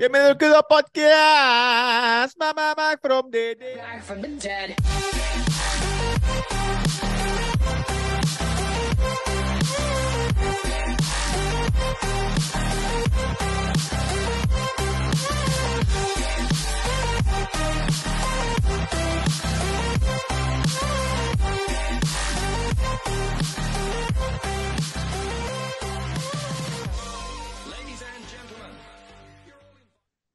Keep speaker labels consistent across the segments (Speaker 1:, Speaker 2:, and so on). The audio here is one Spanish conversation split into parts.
Speaker 1: Bienvenido al Kudo Podcast. Mama from the.
Speaker 2: Back from the dead.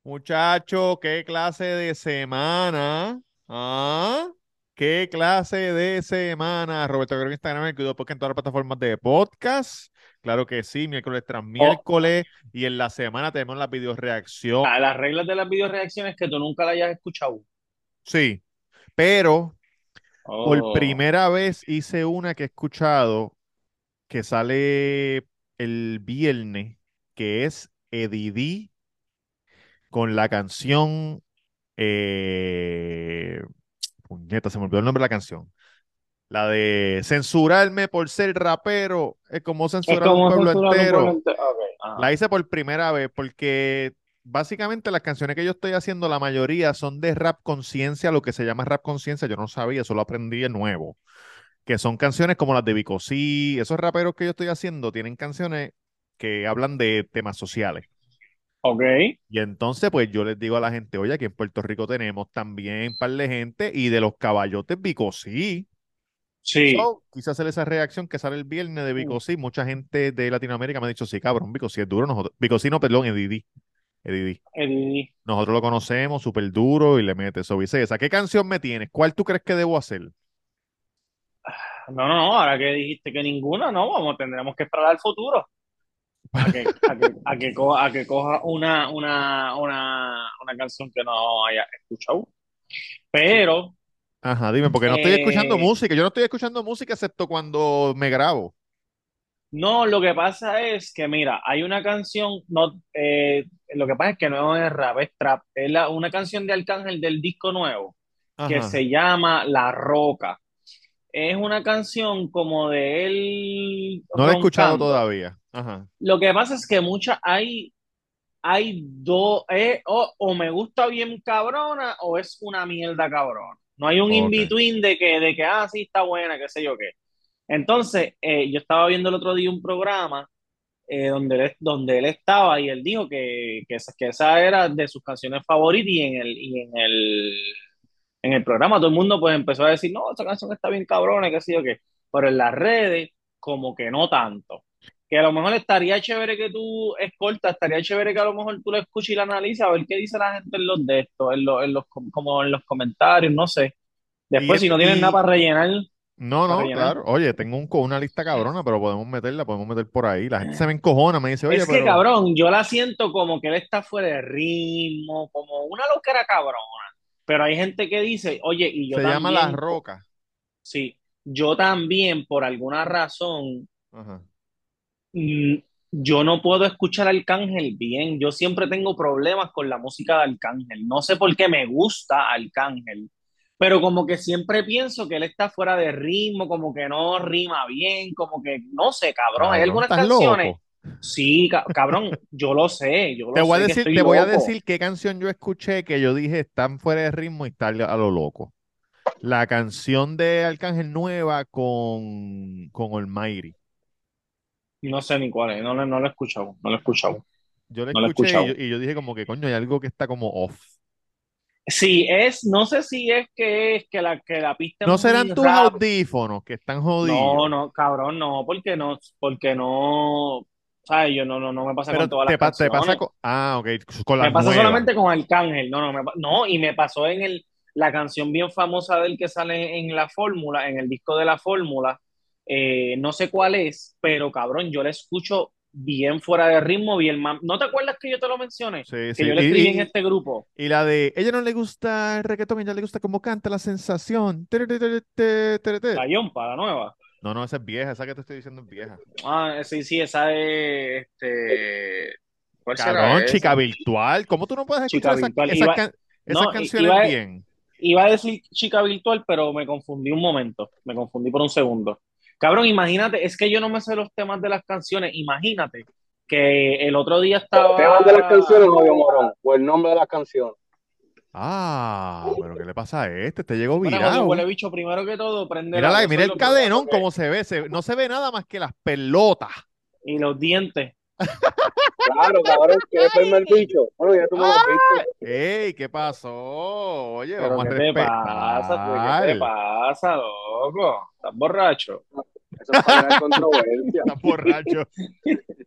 Speaker 1: Muchacho, ¿qué clase de semana? ¿Ah? ¿Qué clase de semana? Roberto Guerrero en Instagram, el Kudo Podcast en todas las plataformas de podcast. Claro que sí, miércoles tras miércoles. Y en la semana tenemos la videoreacción.
Speaker 3: A las reglas de las videoreacciones que tú nunca la hayas escuchado.
Speaker 1: Sí, pero por
Speaker 3: Oh.
Speaker 1: primera vez hice una que he escuchado que sale el viernes, que es Edidí con la canción. Eh... Puñeta, se me olvidó el nombre de la canción. La de censurarme por ser rapero es como
Speaker 3: Es
Speaker 1: censurar un pueblo
Speaker 3: censurar un
Speaker 1: entero.
Speaker 3: pueblo ente-.
Speaker 1: La hice por primera vez porque básicamente las canciones que yo estoy haciendo, la mayoría son de rap conciencia, lo que se llama rap conciencia, yo no sabía, eso lo aprendí de nuevo. Que son canciones como las de Vico Sí, esos raperos que yo estoy haciendo tienen canciones que hablan de temas sociales.
Speaker 3: Ok.
Speaker 1: Y entonces, pues yo les digo a la gente, oye, aquí en Puerto Rico tenemos también un par de gente y de los caballotes Vico Sí. So, quise hacer esa reacción que sale el viernes de Vico Sí. Mucha gente de Latinoamérica me ha dicho, sí, cabrón, Vico Sí es duro. Nosotros, Vico Sí, no, perdón. Edidí.
Speaker 3: Eddie.
Speaker 1: Nosotros lo conocemos, súper duro y le mete eso. esa. ¿Qué canción me tienes? ¿Cuál tú crees que debo hacer?
Speaker 3: No, no, no, ahora que dijiste que ninguna, no, vamos, tendremos que esperar al futuro. A que, a que, a que, coja, a que coja una, una, una, una canción que no haya escuchado. Pero,
Speaker 1: Ajá, dime, porque no estoy escuchando
Speaker 3: Eh.
Speaker 1: música. Yo no estoy escuchando música excepto cuando me grabo.
Speaker 3: no, lo que pasa es que, mira, hay una canción, no, eh, lo que pasa es que no es rap, es trap, es la- una canción de Arcángel del disco nuevo. que se llama La Roca. Es una canción como de él
Speaker 1: No la he escuchado todavía. Ajá.
Speaker 3: Lo que pasa es que muchas hay, hay dos, eh, o, o me gusta bien cabrona o es una mierda cabrona. No hay un
Speaker 1: Ok.
Speaker 3: in-between de que, de que, ah, sí, está buena, qué sé yo qué. Entonces, eh, yo estaba viendo el otro día un programa eh, donde, él, donde él estaba y él dijo que, que, esa, que esa era de sus canciones favoritas y en el, y en el, en el programa todo el mundo pues empezó a decir, no, esa canción está bien cabrona, qué sé yo qué, pero en las redes como que no tanto. Que a lo mejor estaría chévere que tú escoltas, estaría chévere que a lo mejor tú lo escuches y la analices a ver qué dice la gente en los de estos, en los, en los, com- como en los comentarios, no sé. Después, si no tienen
Speaker 1: y-
Speaker 3: nada para rellenar,
Speaker 1: No, no, claro. Oye, tengo un, una lista cabrona, pero podemos meterla, podemos meter por ahí. La gente se me encojona, me dice, oye,
Speaker 3: es que
Speaker 1: pero.
Speaker 3: cabrón, yo la siento como que él está fuera de ritmo, como una loquera cabrona. Pero hay gente que dice, oye, y yo
Speaker 1: Se llama La
Speaker 3: también,
Speaker 1: Roca.
Speaker 3: sí, yo también, por alguna razón,
Speaker 1: Ajá.
Speaker 3: mm, yo no puedo escuchar a Arcángel bien. Yo siempre tengo problemas con la música de Arcángel. No sé por qué me gusta Arcángel, pero como que siempre pienso que él está fuera de ritmo, como que no rima bien, como que no sé, cabrón. Hay algunas
Speaker 1: ¿estás
Speaker 3: canciones.
Speaker 1: loco?
Speaker 3: Sí, ca- cabrón, yo lo sé, yo
Speaker 1: Te voy a
Speaker 3: sé
Speaker 1: decir, te voy a decir qué canción yo escuché que yo dije están fuera de ritmo y está a lo loco. La canción de Arcángel Nueva con, con Almighty.
Speaker 3: No sé ni cuál es, no, lo- no lo he escuchado, no lo he escuchado.
Speaker 1: Yo la
Speaker 3: No
Speaker 1: escuché y yo,
Speaker 3: escuchado.
Speaker 1: y yo dije como que coño, hay algo que está como off.
Speaker 3: Sí, es, no sé si es que es que la, que la pista es
Speaker 1: ¿No serán
Speaker 3: muy
Speaker 1: tus audífonos que están
Speaker 3: No,
Speaker 1: jodidos?
Speaker 3: no, cabrón, no, porque no, porque no, ¿sabes? Yo no, no, no me pasa
Speaker 1: Pero
Speaker 3: con todas
Speaker 1: te,
Speaker 3: las
Speaker 1: pa- te pasa
Speaker 3: canciones.
Speaker 1: con... Ah, ok, con
Speaker 3: Me
Speaker 1: las
Speaker 3: pasa
Speaker 1: nuevas.
Speaker 3: solamente con Arcángel, no, no, me no, y me pasó en el, la canción bien famosa del que sale en la fórmula, en el disco de la fórmula, eh, no sé cuál es, pero cabrón, yo la escucho bien fuera de ritmo, bien mam- ¿No te acuerdas que yo te lo mencioné?
Speaker 1: Sí,
Speaker 3: Que
Speaker 1: sí.
Speaker 3: yo le
Speaker 1: Y,
Speaker 3: escribí en
Speaker 1: y-
Speaker 3: este grupo.
Speaker 1: y la de ella no le gusta el reggaetón, ella le gusta cómo canta la sensación. Tere, tere, tere, tere, tere.
Speaker 3: La Yompa, la nueva.
Speaker 1: No, no, esa es vieja, esa que te estoy diciendo es vieja.
Speaker 3: Ah, sí, sí, esa es, este, ¿cuál será
Speaker 1: Cabrón,
Speaker 3: esa?
Speaker 1: chica virtual. ¿Cómo tú no puedes
Speaker 3: Chica
Speaker 1: escuchar esas,
Speaker 3: virtual.
Speaker 1: esas
Speaker 3: Iba-
Speaker 1: can- esas
Speaker 3: no, i-
Speaker 1: canciones
Speaker 3: iba a-
Speaker 1: bien?
Speaker 3: Iba a decir chica virtual, pero me confundí un momento. Me confundí por un segundo. Cabrón, imagínate, es que yo no me sé los temas de las canciones. Imagínate que el otro día
Speaker 2: ¿El
Speaker 3: estaba...
Speaker 2: tema de las canciones, Novio Morón? ¿O el nombre de las canciones?
Speaker 1: Ah, pero ¿qué le pasa a este? Este llegó
Speaker 3: Bueno,
Speaker 1: virado.
Speaker 3: huele bicho, primero que todo, prende
Speaker 1: Mira,
Speaker 3: la
Speaker 1: la-
Speaker 3: cosa
Speaker 1: mira
Speaker 3: y
Speaker 1: el cadenón cómo se ve. se- no se ve nada más que las pelotas.
Speaker 3: y los dientes.
Speaker 2: Claro, cabrón, ¿quieres verme el bicho? Bueno, ya tú me lo has visto.
Speaker 1: ¡Ey! ¿Qué pasó? Oye,
Speaker 3: Pero
Speaker 1: vamos a
Speaker 3: ¿qué te pasa? pues, ¿Qué te pasa, loco? ¿Estás borracho?
Speaker 2: Eso es para controversia.
Speaker 1: Está borracho.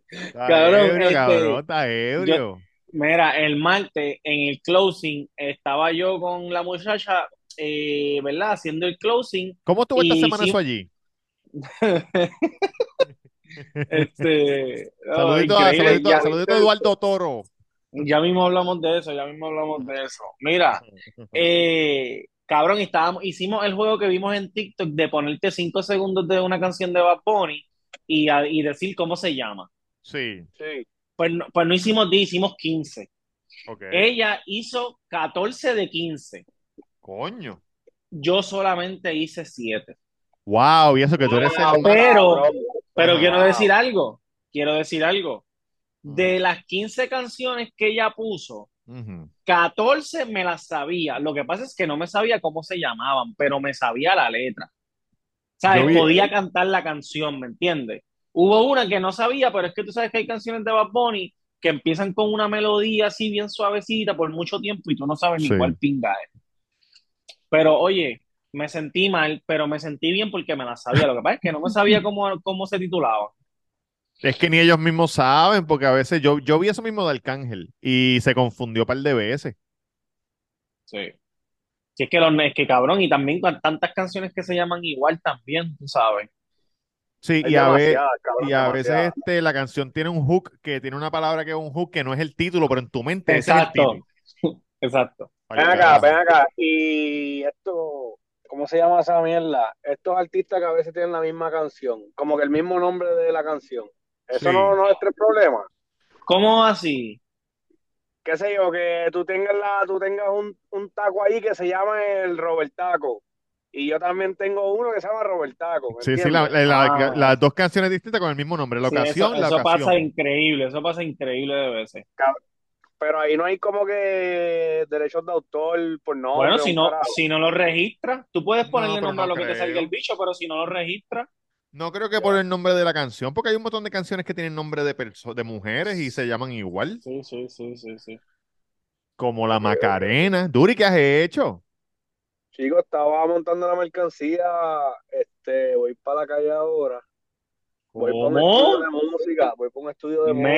Speaker 1: Está
Speaker 3: Cabrón,
Speaker 1: ebrio,
Speaker 3: este,
Speaker 1: cabrón, está ebrio.
Speaker 3: Mira, el martes en el closing estaba yo con la muchacha, eh, ¿verdad? Haciendo el closing.
Speaker 1: ¿Cómo estuvo esta
Speaker 3: y
Speaker 1: semana
Speaker 3: sí-
Speaker 1: eso allí?
Speaker 3: Este, no,
Speaker 1: Saludito, a- saludito,
Speaker 3: ya,
Speaker 1: saludito a Eduardo Toro.
Speaker 3: ya mismo hablamos de eso, ya mismo hablamos de eso. Mira, eh, cabrón, estábamos, hicimos el juego que vimos en TikTok de ponerte cinco segundos de una canción de Bad Bunny y, a- y decir cómo se llama.
Speaker 1: Sí,
Speaker 2: Sí.
Speaker 3: Pues no, pues no hicimos 10, hicimos 15.
Speaker 1: ok.
Speaker 3: Ella hizo 14 de 15.
Speaker 1: Coño.
Speaker 3: Yo solamente hice 7.
Speaker 1: Wow, y eso que tú eres el
Speaker 3: Pero, pero
Speaker 1: Ajá.
Speaker 3: quiero decir algo. Quiero decir algo. De las 15 canciones que ella puso,
Speaker 1: Ujú.
Speaker 3: 14 me las sabía. Lo que pasa es que no me sabía cómo se llamaban, pero me sabía la letra. ¿Sabes?
Speaker 1: Vi-
Speaker 3: Podía cantar la canción, ¿me entiendes? Hubo una que no sabía, pero es que tú sabes que hay canciones de Bad Bunny que empiezan con una melodía así bien suavecita por mucho tiempo y tú no sabes ni cuál pinga es. Pero oye, me sentí mal, pero me sentí bien porque me la sabía. Lo que pasa es que no me sabía cómo, cómo se titulaba.
Speaker 1: Es que ni ellos mismos saben, porque a veces yo, yo vi eso mismo de Arcángel y se confundió un par de veces.
Speaker 3: Sí. Si es que, los, es que cabrón, y también con tantas canciones que se llaman igual también, tú sabes.
Speaker 1: Sí,
Speaker 2: Es
Speaker 1: y a, ve-
Speaker 2: demasiada, cabrón,
Speaker 1: y a veces este, la canción tiene un hook que tiene una palabra que es un hook que no es el título, pero en tu mente ese es el
Speaker 3: Exacto.
Speaker 1: título.
Speaker 3: Exacto.
Speaker 2: Ven acá, ven acá. Y esto, ¿cómo se llama esa mierda? Estos artistas que a veces tienen la misma canción, como que el mismo nombre de la canción. Eso
Speaker 1: Sí.
Speaker 2: no, no es tres problemas.
Speaker 3: ¿Cómo así?
Speaker 2: Qué sé yo, que tú tengas la, tú tengas un, un taco ahí que se llama el Robert Taco. Y yo también tengo uno que se llama Robert Taco. ¿me
Speaker 1: Sí, sí, la- la-
Speaker 3: Ah.
Speaker 1: las dos canciones distintas con el mismo nombre. La
Speaker 3: Sí,
Speaker 1: ocasión,
Speaker 3: eso,
Speaker 1: la
Speaker 3: eso
Speaker 1: ocasión.
Speaker 3: pasa increíble, eso pasa increíble de veces.
Speaker 2: Pero ahí no hay como que derechos de autor por nombre.
Speaker 3: Bueno, si no, si no lo registras, tú puedes
Speaker 1: No,
Speaker 3: ponerle
Speaker 1: pero
Speaker 3: nombre a
Speaker 1: no
Speaker 3: lo que te salga el bicho, pero si no lo registras,
Speaker 1: No creo que por el nombre de la canción, porque hay un montón de canciones que tienen nombre de, perso- de mujeres y se llaman igual,
Speaker 3: sí, sí, sí, sí, sí.
Speaker 1: como la Macarena. Duri, ¿qué has hecho?
Speaker 2: Chicos, estaba montando la mercancía. Este, voy para la calle ahora. Voy para un estudio de música. Voy para un estudio de música.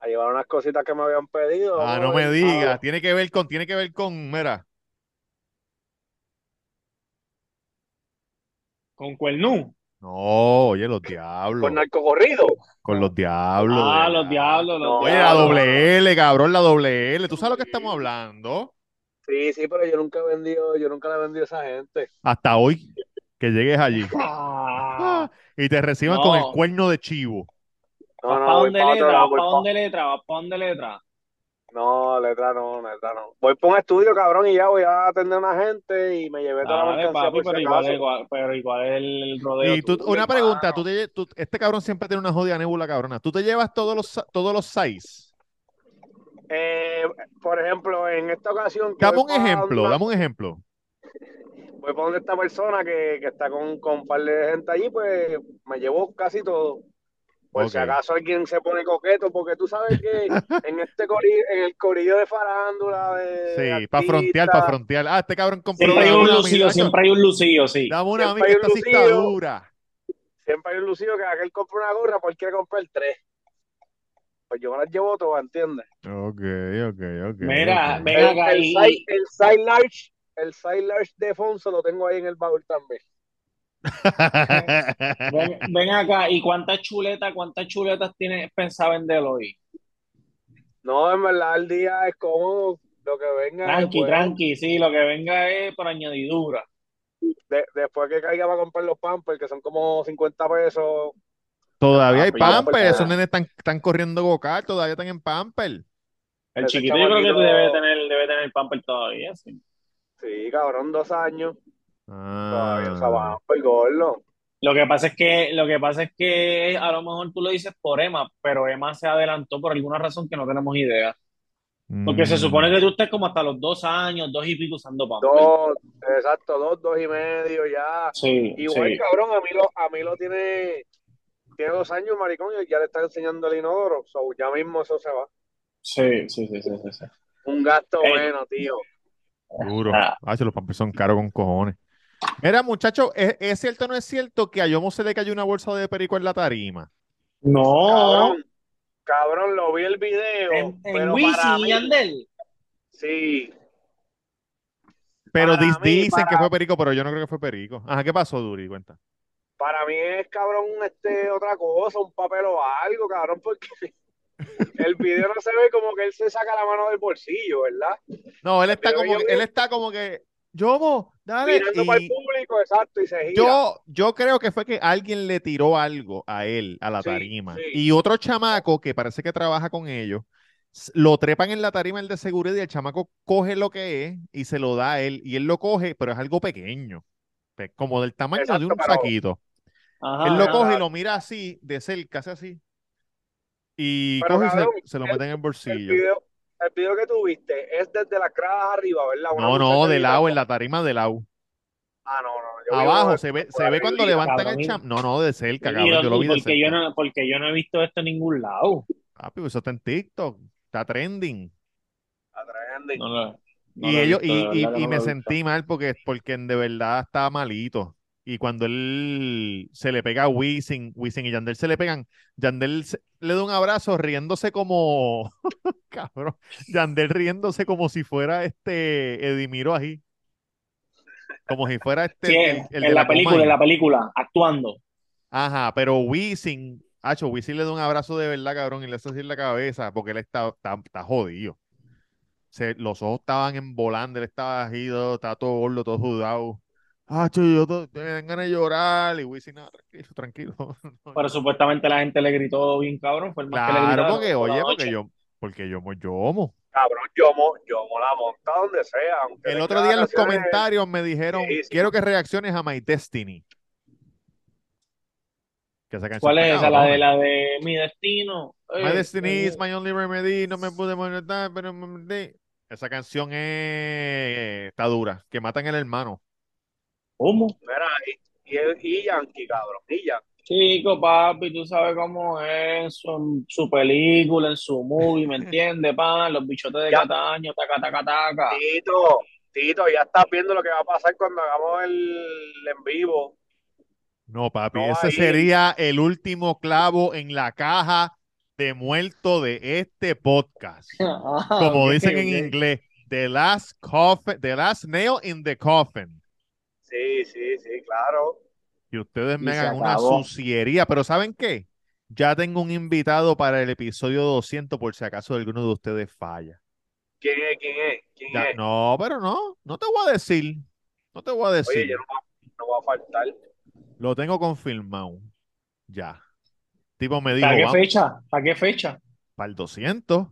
Speaker 2: A llevar unas cositas que me habían pedido.
Speaker 1: Ah, no me digas. Tiene que ver con, tiene que ver con, mira,
Speaker 3: Con Cuernú.
Speaker 1: no, oye, los
Speaker 2: Con
Speaker 1: diablos,
Speaker 2: narcocorrido.
Speaker 1: con los diablos.
Speaker 3: Ah, los diablos, los
Speaker 2: No.
Speaker 1: Oye, la doble L, cabrón, la doble L. ¿Tú sabes lo que estamos hablando?
Speaker 2: Sí, sí, pero yo nunca he vendido, yo nunca le he vendido a esa gente.
Speaker 1: Hasta hoy, que llegues allí
Speaker 3: Ah,
Speaker 1: y te reciban con el
Speaker 3: No.
Speaker 1: cuerno de chivo.
Speaker 2: No,
Speaker 3: ¿Vas
Speaker 2: no,
Speaker 3: para dónde letra?
Speaker 2: lado,
Speaker 3: ¿Vas
Speaker 2: voy
Speaker 3: para
Speaker 2: pa-
Speaker 3: dónde letra? ¿Vas para dónde letra?
Speaker 2: No, letra no, letra no. Voy para un estudio, cabrón, y ya voy a atender a una gente y me llevé toda la
Speaker 3: Dale, papi,
Speaker 2: por
Speaker 3: pero
Speaker 2: si
Speaker 3: igual,
Speaker 2: acaso.
Speaker 3: igual, pero igual el rodeo
Speaker 1: Y tú, una pregunta, tú te- tú- este cabrón siempre tiene una jodida nébula cabrona. ¿Tú te llevas todos los, todos los size?
Speaker 2: Eh, por ejemplo, en esta ocasión
Speaker 1: Dame un ejemplo,
Speaker 2: una-
Speaker 1: dame un ejemplo.
Speaker 2: voy para donde esta persona que, que está con, con un par de gente allí, pues me llevo casi todo. Por si acaso alguien se pone coqueto, porque tú sabes que en este corillo, en el corillo de farándula, de
Speaker 1: Sí, para frontear, para frontear. Ah, este cabrón compró
Speaker 3: Siempre hay un lucido,
Speaker 1: amiga,
Speaker 3: siempre hay un lucido, sí.
Speaker 1: Dame una
Speaker 2: Siempre
Speaker 1: amiga,
Speaker 2: hay
Speaker 1: esta
Speaker 2: un
Speaker 1: sí está dura.
Speaker 2: siempre hay un lucido que aquel compra una gorra porque quiere comprar tres. Pues yo me las llevo todas, ¿entiendes?
Speaker 1: Ok, ok, ok.
Speaker 3: Mira,
Speaker 1: ok.
Speaker 3: ven
Speaker 2: El,
Speaker 3: acá
Speaker 2: el, el side large, el side large de Fonso lo tengo ahí en el baúl también.
Speaker 3: ven, ven acá y cuántas chuletas, cuántas chuletas tienes pensado vender hoy.
Speaker 2: No, en verdad el día es cómodo, lo que venga
Speaker 3: Tranqui,
Speaker 2: después,
Speaker 3: tranqui, sí, lo que venga es por añadidura.
Speaker 2: de- después que caiga para comprar los pampers, que son como 50 pesos.
Speaker 1: Todavía hay
Speaker 2: Ah, ya, pues,
Speaker 1: pamper, esos nenes están, están corriendo go-kart, todavía están en pamper.
Speaker 3: El
Speaker 2: Ese
Speaker 3: chiquito yo creo que debe tener, debe tener pamper todavía, sí.
Speaker 2: Sí, cabrón, dos años. Todavía usa
Speaker 1: Ah,
Speaker 2: pamper, gordo.
Speaker 3: Lo que pasa es que, lo que pasa es que a lo mejor tú lo dices por Emma, pero Emma se adelantó por alguna razón que no tenemos idea. Porque se supone
Speaker 1: Mm,
Speaker 3: que tú estés como hasta los dos años, dos y pico usando Pamper.
Speaker 2: Dos, exacto, dos, dos y medio ya.
Speaker 3: Sí,
Speaker 2: Igual,
Speaker 3: sí,
Speaker 2: cabrón, a mí lo, a mí lo tiene, tiene dos años, maricón, y ya le está enseñando el inodoro. So, ya mismo eso se va.
Speaker 3: sí, sí, sí, sí, sí, sí.
Speaker 2: Un gasto
Speaker 3: Eh,
Speaker 2: bueno, tío.
Speaker 1: duro.
Speaker 3: ah,
Speaker 1: Ah, los pampers son caros con cojones. Mira, muchacho, ¿es, es cierto o no es cierto que a Yomo se le cayó una bolsa de perico en la tarima?
Speaker 3: no,
Speaker 2: Cabrón, cabrón, lo vi el video,
Speaker 3: en, en
Speaker 2: pero para
Speaker 3: Wisin y
Speaker 2: mí,
Speaker 3: Yandel.
Speaker 2: sí,
Speaker 1: Pero
Speaker 2: para
Speaker 1: dis-
Speaker 2: mí,
Speaker 1: dicen que
Speaker 2: para,
Speaker 1: fue perico, pero yo no creo que fue perico. Ajá, ¿qué pasó, Duri? Cuenta.
Speaker 2: Para mí es, cabrón, este, otra cosa, un papel o algo, cabrón, porque el video no se ve como que él se saca la mano del bolsillo, ¿verdad?
Speaker 1: No, él está como que, él está como que, Yomo, dale.
Speaker 2: mirando para el
Speaker 1: Y
Speaker 2: público, exacto, y se gira.
Speaker 1: yo, yo creo que fue que alguien le tiró algo a él, a la tarima.
Speaker 2: sí.
Speaker 1: Y otro chamaco que parece que trabaja con ellos, lo trepan en la tarima el de seguridad y el chamaco coge lo que es y se lo da a él. Y él lo coge, pero es algo pequeño, pe- como del tamaño de un saquito.
Speaker 3: Ajá,
Speaker 1: Él lo
Speaker 3: ajá.
Speaker 1: coge y lo mira así, de cerca, hace así. Y
Speaker 2: Pero
Speaker 1: coge y se,
Speaker 2: cabrón,
Speaker 1: se lo
Speaker 2: el,
Speaker 1: mete en el
Speaker 2: el
Speaker 1: bolsillo.
Speaker 2: video, el video que tú viste es desde las gradas arriba, ¿verdad? Una
Speaker 1: No, no, de lado, en la tarima de lado.
Speaker 2: Ah, no, no, yo
Speaker 1: Abajo,
Speaker 2: de-
Speaker 1: se ve, se ve cuando levantan
Speaker 3: Cabrón,
Speaker 1: el
Speaker 3: y,
Speaker 1: cham. No, no, de cerca, cabrón. Yo lo vi de
Speaker 3: porque yo
Speaker 1: cerca.
Speaker 3: no, porque yo no he visto esto en ningún lado.
Speaker 1: Papi, pues eso está en TikTok. Está trending.
Speaker 2: A trending.
Speaker 3: No lo, no
Speaker 1: Y ellos,
Speaker 3: visto,
Speaker 1: y,
Speaker 3: de
Speaker 1: y, y me sentí mal porque, porque de verdad estaba malito. Y cuando él se le pega a Wisin, Wisin y Yandel se le pegan, Yandel se- le da un abrazo riéndose como, cabrón, Yandel riéndose como si fuera este Edimiro ahí, como si fuera este
Speaker 3: Sí,
Speaker 1: el, el- el de
Speaker 3: en
Speaker 1: la
Speaker 3: la película, en la película, actuando.
Speaker 1: Ajá, pero Wisin, Hacho, Wisin le da un abrazo de verdad, cabrón, y le hace así en la cabeza porque él está, está, está jodido. Se- los ojos estaban embolando, él estaba agido, estaba todo gordo, todo sudado. Hacho, yo to- me dan ganas de llorar. Y Wisin, no, tranquilo, tranquilo. No,
Speaker 3: Pero
Speaker 1: yo-
Speaker 3: supuestamente la gente le gritó bien cabrón, fue el más que le
Speaker 1: Claro,
Speaker 3: gritaron
Speaker 1: porque, oye, porque yo, porque yo, mo- yo mo.
Speaker 2: Cabrón, yo, mo, yo mo la monta donde sea, aunque
Speaker 1: El otro día en los comentarios me dijeron,
Speaker 2: viejísimas.
Speaker 1: quiero que reacciones a My Destiny. Que esa canción
Speaker 3: ¿Cuál es esa? La de la de mi destino.
Speaker 1: My
Speaker 3: Eh,
Speaker 1: Destiny is
Speaker 3: eh,
Speaker 1: my only remedy, no me pude molestar, pero. Esa canción es... está dura, que matan al hermano.
Speaker 3: ¿Cómo?
Speaker 2: Mira, y, y, y Yankee, cabrón, y Yankee.
Speaker 3: Chico, papi, tú sabes cómo es su, en su película, en su movie, ¿me entiendes, pan? Los bichotes de
Speaker 2: Ya,
Speaker 3: Cataño, taca, taca, taca.
Speaker 2: Tito, Tito, ya estás viendo lo que va a pasar cuando hagamos el en vivo.
Speaker 1: No, papi,
Speaker 2: No
Speaker 1: ese sería el último clavo en la caja de muerto de este podcast.
Speaker 3: Ah,
Speaker 1: Como dicen en inglés, the last coffin, the last nail in the coffin.
Speaker 2: Sí, sí, sí, claro.
Speaker 1: Y ustedes me
Speaker 3: Y
Speaker 1: hagan una suciería, pero ¿saben qué? Ya tengo un invitado para el episodio 200 por si acaso alguno de ustedes falla.
Speaker 2: ¿Quién es? ¿Quién es? ¿Quién
Speaker 1: Ya,
Speaker 2: es?
Speaker 1: no, pero no, no te voy a decir. No te voy a
Speaker 2: Oye,
Speaker 1: decir.
Speaker 2: yo no, va- no va a faltar.
Speaker 1: Lo tengo confirmado. Ya. Tipo me dijo,
Speaker 3: ¿Para qué
Speaker 1: vamos
Speaker 3: fecha? ¿Para qué fecha?
Speaker 1: para el 200.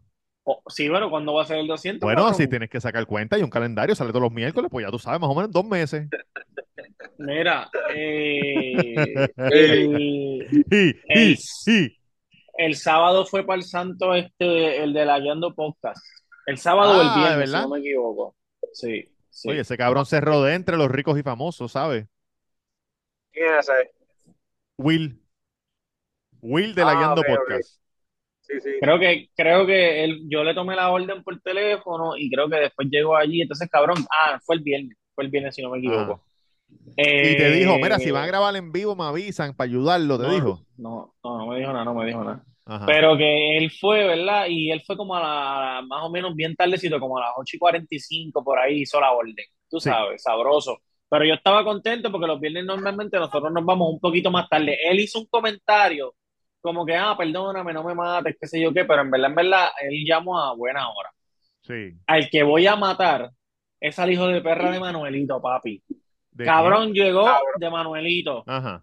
Speaker 3: Oh, sí, bueno, ¿cuándo va a ser el 200,
Speaker 1: Bueno, si tienes que sacar cuenta y un calendario sale todos los miércoles, pues ya tú sabes, más o menos en dos meses.
Speaker 3: Mira, eh,
Speaker 2: Sí.
Speaker 3: el, el, el sábado fue para el santo este, el de la Guiando Podcast. El sábado o el
Speaker 1: Ah, ¿de
Speaker 3: viernes, si no me equivoco. Sí, sí.
Speaker 1: Oye, ese cabrón se rodea entre los ricos y famosos, ¿sabes?
Speaker 2: ¿Quién es ese?
Speaker 1: Will. Will de la
Speaker 2: Ah,
Speaker 1: Guiando. Podcast.
Speaker 2: Sí, sí.
Speaker 3: Creo que, creo que él, yo le tomé la orden por teléfono y creo que después llegó allí. Entonces, cabrón, ah, fue el viernes, fue el viernes si no me equivoco.
Speaker 1: Y te dijo, mira, si
Speaker 3: Eh,
Speaker 1: van a grabar en vivo, me avisan para ayudarlo, te
Speaker 3: no,
Speaker 1: dijo.
Speaker 3: no, no, no me dijo nada, no me dijo nada.
Speaker 1: Ajá.
Speaker 3: Pero que él fue, ¿verdad? Y él fue como a la, más o menos bien tardecito, como a las 8 y 45 por ahí hizo la orden. Tú
Speaker 1: Sí.
Speaker 3: sabes, sabroso. Pero yo estaba contento porque los viernes normalmente nosotros nos vamos un poquito más tarde. Él hizo un comentario como que, ah, perdóname, no me mates, qué sé yo qué, pero en verdad, en verdad, él llamó a buena hora.
Speaker 1: Sí.
Speaker 3: Al que voy a matar es al hijo de perra de Manuelito, papi.
Speaker 1: ¿De
Speaker 3: Cabrón llegó
Speaker 2: Cabrón.
Speaker 3: de Manuelito.
Speaker 1: Ajá.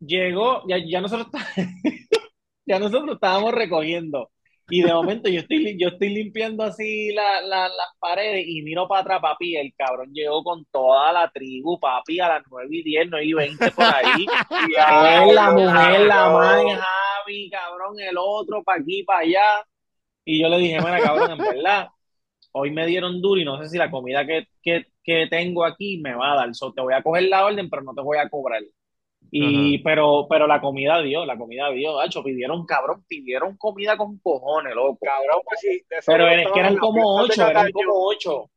Speaker 3: Llegó, ya, ya nosotros, ya nosotros estábamos recogiendo. Y de momento yo estoy, yo estoy limpiando así la- la- las paredes y miro para atrás, papi. El cabrón llegó con toda la tribu, papi, a las 9 y 10, 9 y 20 por ahí. Él, la mujer, la madre, Javi, cabrón, el otro, para aquí, para allá. Y yo le dije, mira, cabrón, en verdad, hoy me dieron duro y no sé si la comida que, que, que tengo aquí me va a dar. So, te voy a coger la orden, pero no te voy a cobrar. Y, pero, pero la comida dio, la comida dio, hacho, pidieron, cabrón, pidieron comida con cojones, loco.
Speaker 2: Cabrón, pues sí.
Speaker 3: Pero es que eran como ocho, eran como ocho.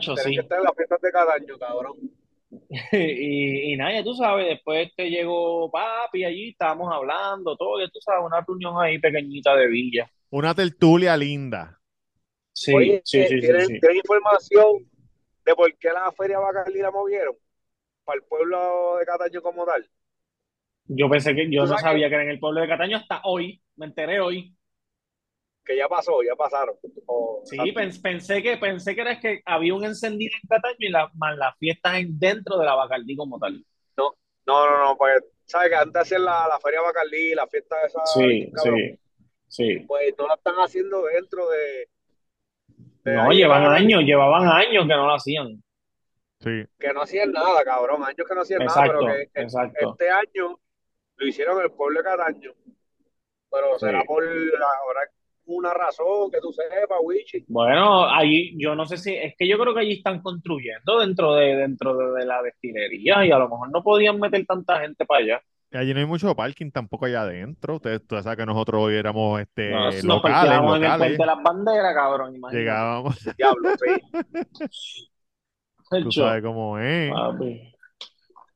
Speaker 2: Tienen
Speaker 3: sí.
Speaker 2: que estar en las fiestas de Cataño, cabrón.
Speaker 3: Y, y nada, ya tú sabes, después te llegó papi allí, estábamos hablando, todo, ya tú sabes, una reunión ahí pequeñita de villa.
Speaker 1: Una tertulia linda.
Speaker 3: Sí,
Speaker 2: Oye,
Speaker 3: sí, sí, sí,
Speaker 2: ¿tienen,
Speaker 3: sí.
Speaker 2: tienen información de por qué la feria Bacardí la movieron? Para el pueblo de Cataño como tal.
Speaker 3: Yo pensé que, yo
Speaker 2: ¿Tú
Speaker 3: no sabía que era en el pueblo de Cataño hasta hoy, me enteré hoy.
Speaker 2: Que ya pasó, ya pasaron. O-
Speaker 3: Sí, pens- pensé que, pensé que era que había un encendido en Cataño y la, más las fiestas en, dentro de la Bacardí como tal.
Speaker 2: No, no, no, pues, ¿sabes que antes hacían la, la feria Bacardí, la fiesta esa,
Speaker 3: Sí, sí, sí.
Speaker 2: pues no la están haciendo dentro de, de
Speaker 3: No, llevan
Speaker 2: la-
Speaker 3: años, llevaban años que no lo hacían.
Speaker 1: Sí.
Speaker 2: que no hacían nada, cabrón, años que no hacían nada,
Speaker 3: Exacto,
Speaker 2: pero que
Speaker 3: exacto.
Speaker 2: este año lo hicieron en el pueblo de Cataño. Pero
Speaker 3: Sí.
Speaker 2: será por ahora una razón que tú sepas, Wichi.
Speaker 3: Bueno, allí yo no sé si, es que yo creo que allí están construyendo dentro de, dentro de, de la destilería y a lo mejor no podían meter tanta gente para allá.
Speaker 1: Y allí no hay mucho parking tampoco allá adentro. Ustedes, tú sabes que nosotros hoy éramos este,
Speaker 3: Nos, nos
Speaker 1: locales,
Speaker 3: en el
Speaker 1: locales.
Speaker 3: puente de las banderas, cabrón, imagínate.
Speaker 1: Llegábamos,
Speaker 2: Diablo,
Speaker 1: tú sabes cómo es.
Speaker 3: papi.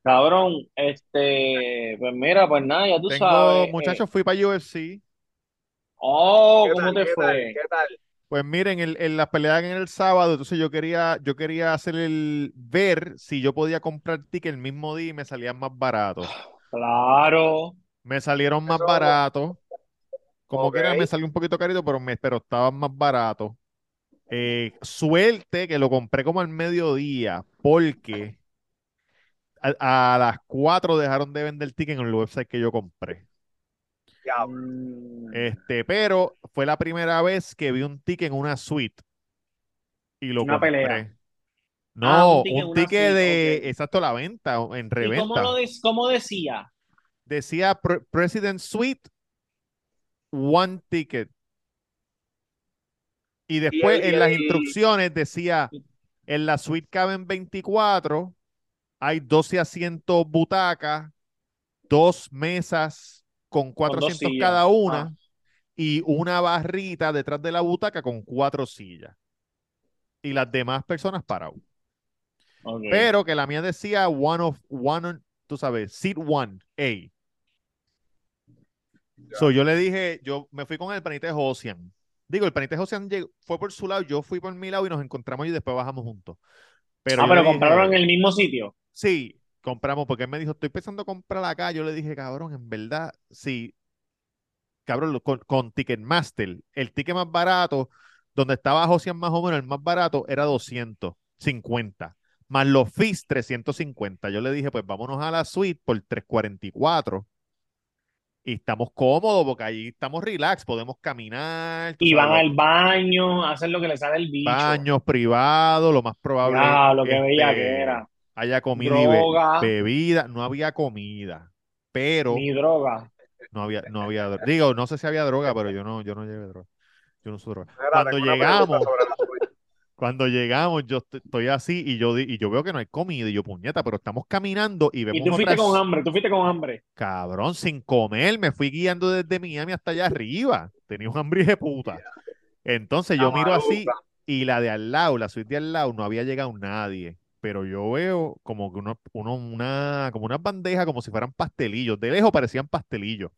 Speaker 3: Cabrón, este, pues mira, pues nada, ya tú
Speaker 1: Tengo,
Speaker 3: sabes. eh,
Speaker 1: muchachos, fui para UFC.
Speaker 3: Oh,
Speaker 2: ¿Qué
Speaker 3: ¿cómo
Speaker 2: tal,
Speaker 3: te
Speaker 2: qué tal,
Speaker 3: fue?
Speaker 2: qué tal?
Speaker 1: Pues miren, en, en la pelea en el sábado, entonces yo quería, yo quería hacer el ver si yo podía comprar ticket el mismo día y me salían más baratos.
Speaker 3: Claro.
Speaker 1: Me salieron más
Speaker 2: Eso-
Speaker 1: baratos. Como
Speaker 2: Ok.
Speaker 1: quiera, me salió un poquito carito, pero, me, pero estaban más baratos. Eh, suerte que lo compré como al mediodía, porque a, a las 4 dejaron de vender ticket en el website que yo compré.
Speaker 2: Diablo.
Speaker 3: Mm,
Speaker 1: Este, pero fue la primera vez que vi un ticket en una suite y lo
Speaker 3: Una pelea.
Speaker 1: compré.
Speaker 3: Ah,
Speaker 1: No,
Speaker 3: un ticket en
Speaker 1: un
Speaker 3: una
Speaker 1: ticket
Speaker 3: suite,
Speaker 1: de, exacto, la venta, o en
Speaker 3: ¿Y cómo
Speaker 1: reventa.
Speaker 3: lo des- cómo decía?
Speaker 1: Decía Pre- President Suite, one ticket. Y después
Speaker 2: el- y
Speaker 1: en las
Speaker 2: el-
Speaker 1: instrucciones decía, en la suite caben 24, hay 12 asientos butacas, dos mesas con cuatro
Speaker 3: dos
Speaker 1: asientos
Speaker 3: sillas.
Speaker 1: cada una
Speaker 3: Ah.
Speaker 1: y una barrita detrás de la butaca con cuatro sillas. Y las demás personas paradas.
Speaker 3: Ok.
Speaker 1: Pero que la mía decía one of one, on- tú sabes, seat one, A. So yo le dije, yo me fui con el panita de Josian. Digo, el panita de Josian llegó- fue por su lado, yo fui por mi lado y nos encontramos y después bajamos juntos. Pero
Speaker 3: ah, pero
Speaker 1: dije,
Speaker 3: compraron en el mismo sitio.
Speaker 1: Sí, compramos, porque él me dijo, estoy pensando comprar acá. Yo le dije, cabrón, en verdad, sí. Cabrón, con, con Ticketmaster, el ticket más barato, donde estaba Josian más o menos, el más barato era 250, más los fees 350. Yo le dije, pues vámonos a la suite por 344 y estamos cómodos porque ahí estamos relax, podemos caminar,
Speaker 3: Y van
Speaker 1: sabes,
Speaker 3: al baño, hacen lo que les sale el bicho.
Speaker 1: baños privados, lo más probable
Speaker 3: Ya, lo que
Speaker 1: este,
Speaker 3: veía que era.
Speaker 1: Haya comida y be-
Speaker 3: Droga.
Speaker 1: bebida, no había comida, pero
Speaker 3: Ni droga.
Speaker 1: no había, no había, digo, no sé si había droga, pero yo no, yo no llevé droga, yo no uso droga. Cuando llegamos, cuando llegamos, yo est- estoy así y yo, y yo veo que no hay comida y yo, puñeta, pero estamos caminando y
Speaker 3: Y
Speaker 1: vemos
Speaker 3: tú fuiste
Speaker 1: otras-
Speaker 3: con hambre, tú fuiste con hambre.
Speaker 1: cabrón, sin comer, me fui guiando desde Miami hasta allá arriba, tenía un hambre de puta. Entonces yo
Speaker 2: La
Speaker 1: miro así y la de al lado, la suite de al lado, no había llegado nadie. Pero yo veo como que uno, uno- una, como unas bandejas, como si fueran pastelillos. De lejos parecían pastelillos.